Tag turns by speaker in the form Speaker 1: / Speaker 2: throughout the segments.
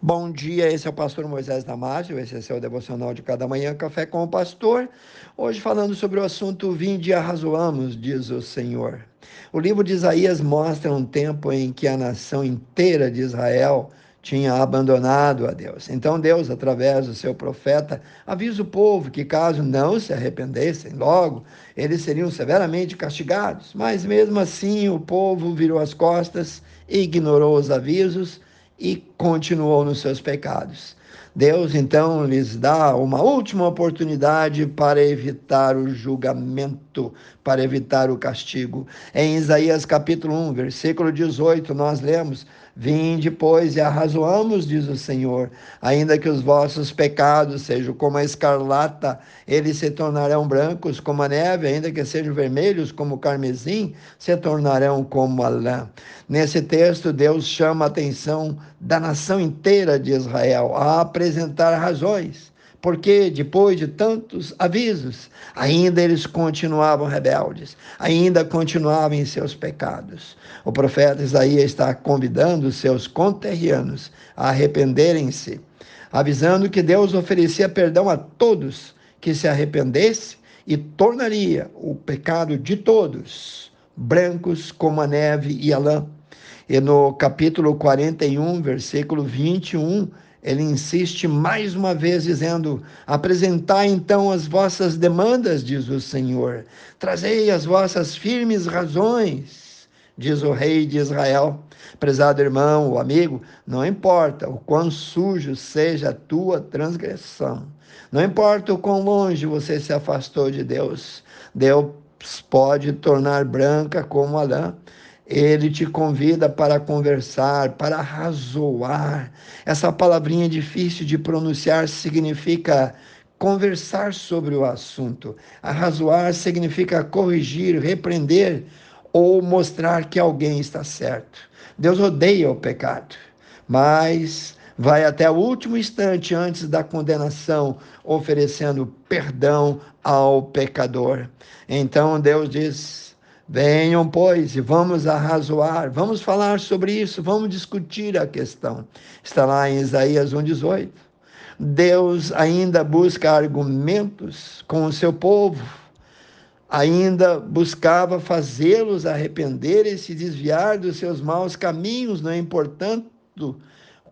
Speaker 1: Bom dia, esse é o pastor Moisés Damásio, esse é o devocional de cada manhã, Café com o Pastor. Hoje falando sobre o assunto Vinde e arrazoamos, diz o Senhor. O livro de Isaías mostra um tempo em que a nação inteira de Israel tinha abandonado a Deus. Então Deus, através do seu profeta, avisa o povo que caso não se arrependessem logo, eles seriam severamente castigados. Mas mesmo assim o povo virou as costas, ignorou os avisos e continuou nos seus pecados. Deus então lhes dá uma última oportunidade para evitar o julgamento, para evitar o castigo. Em Isaías capítulo 1, versículo 18, nós lemos: Vinde, pois, e arrazoamos, diz o Senhor, ainda que os vossos pecados sejam como a escarlata, eles se tornarão brancos como a neve, ainda que sejam vermelhos como o carmesim, se tornarão como a lã. Nesse texto, Deus chama a atenção da nação inteira de Israel a apresentar razões porque depois de tantos avisos, ainda eles continuavam rebeldes, ainda continuavam em seus pecados. O profeta Isaías está convidando seus conterrâneos a arrependerem-se, avisando que Deus oferecia perdão a todos que se arrependesse e tornaria o pecado de todos brancos como a neve e a lã. E no capítulo 41, versículo 21, ele insiste mais uma vez, dizendo: Apresentai então as vossas demandas, diz o Senhor, trazei as vossas firmes razões, diz o Rei de Israel. Prezado irmão ou amigo, não importa o quão sujo seja a tua transgressão, não importa o quão longe você se afastou de Deus, Deus pode tornar branca como a lã ele te convida para conversar, para razoar. Essa palavrinha difícil de pronunciar significa conversar sobre o assunto. Arrazoar significa corrigir, repreender ou mostrar que alguém está certo. Deus odeia o pecado, mas vai até o último instante antes da condenação, oferecendo perdão ao pecador. Então Deus diz: Venham, pois, e vamos arrazoar, vamos falar sobre isso, vamos discutir a questão. Está lá em Isaías 1,18. Deus ainda busca argumentos com o seu povo, ainda buscava fazê-los arrepender e se desviar dos seus maus caminhos, não é importante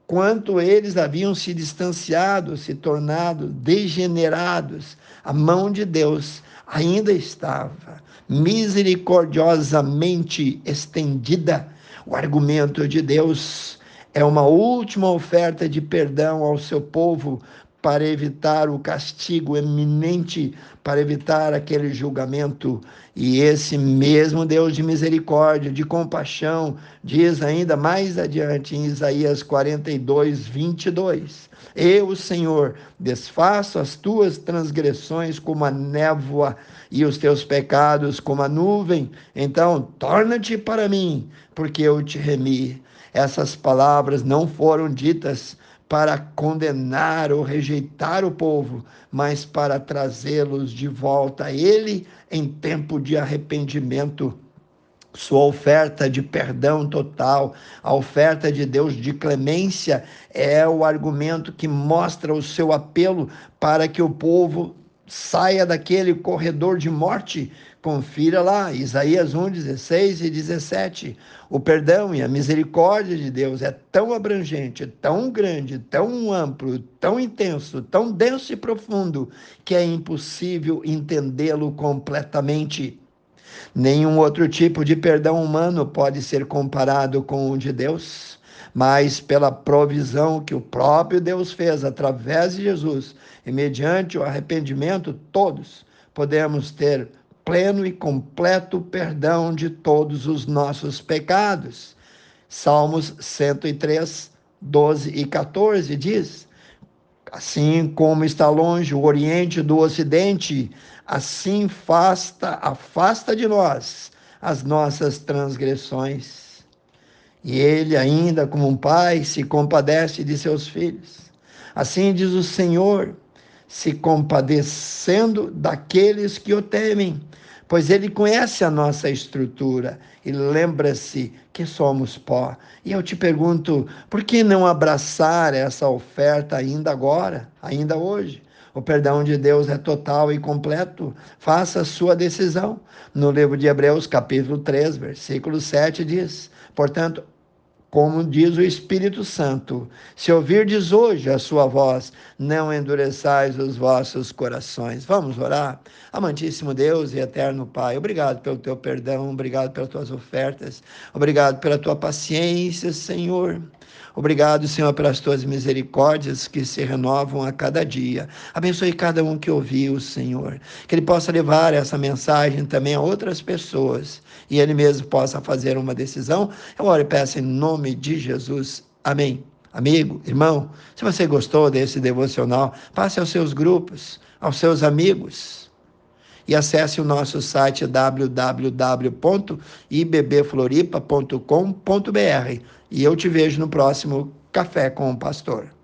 Speaker 1: quanto eles haviam se distanciado, se tornado degenerados. A mão de Deus ainda estava misericordiosamente estendida. O argumento de Deus é uma última oferta de perdão ao seu povo para evitar o castigo eminente, para evitar aquele julgamento. E esse mesmo Deus de misericórdia, de compaixão, diz ainda mais adiante em Isaías 42, 22: Eu, Senhor, desfaço as tuas transgressões como a névoa e os teus pecados como a nuvem. Então, torna-te para mim, porque eu te remi. Essas palavras não foram ditas para condenar ou rejeitar o povo, mas para trazê-los de volta a Ele em tempo de arrependimento. Sua oferta de perdão total, a oferta de Deus de clemência, é o argumento que mostra o seu apelo para que o povo saia daquele corredor de morte. Confira lá, Isaías 1, 16 e 17. O perdão e a misericórdia de Deus é tão abrangente, tão grande, tão amplo, tão intenso, tão denso e profundo, que é impossível entendê-lo completamente. Nenhum outro tipo de perdão humano pode ser comparado com o de Deus mas pela provisão que o próprio Deus fez através de Jesus e mediante o arrependimento, todos podemos ter pleno e completo perdão de todos os nossos pecados. Salmos 103, 12 e 14 diz: Assim como está longe o Oriente do Ocidente, assim afasta, afasta de nós as nossas transgressões. E ele, ainda como um pai, se compadece de seus filhos. Assim diz o Senhor, se compadecendo daqueles que o temem, pois Ele conhece a nossa estrutura e lembra-se que somos pó. E eu te pergunto, por que não abraçar essa oferta ainda agora, ainda hoje? O perdão de Deus é total e completo. Faça a sua decisão. No livro de Hebreus, capítulo 3, versículo 7 diz: Portanto, como diz o Espírito Santo: Se ouvirdes hoje a sua voz, não endureçais os vossos corações. Vamos orar? Amantíssimo Deus e eterno Pai, obrigado pelo teu perdão, obrigado pelas tuas ofertas, obrigado pela tua paciência, Senhor. Obrigado, Senhor, pelas tuas misericórdias que se renovam a cada dia. Abençoe cada um que ouviu, Senhor. Que ele possa levar essa mensagem também a outras pessoas e ele mesmo possa fazer uma decisão. Eu oro e peço em nome de Jesus. Amém. Amigo, irmão, se você gostou desse devocional, passe aos seus grupos, aos seus amigos e acesse o nosso site www.ibbfloripa.com.br. E eu te vejo no próximo Café com o Pastor.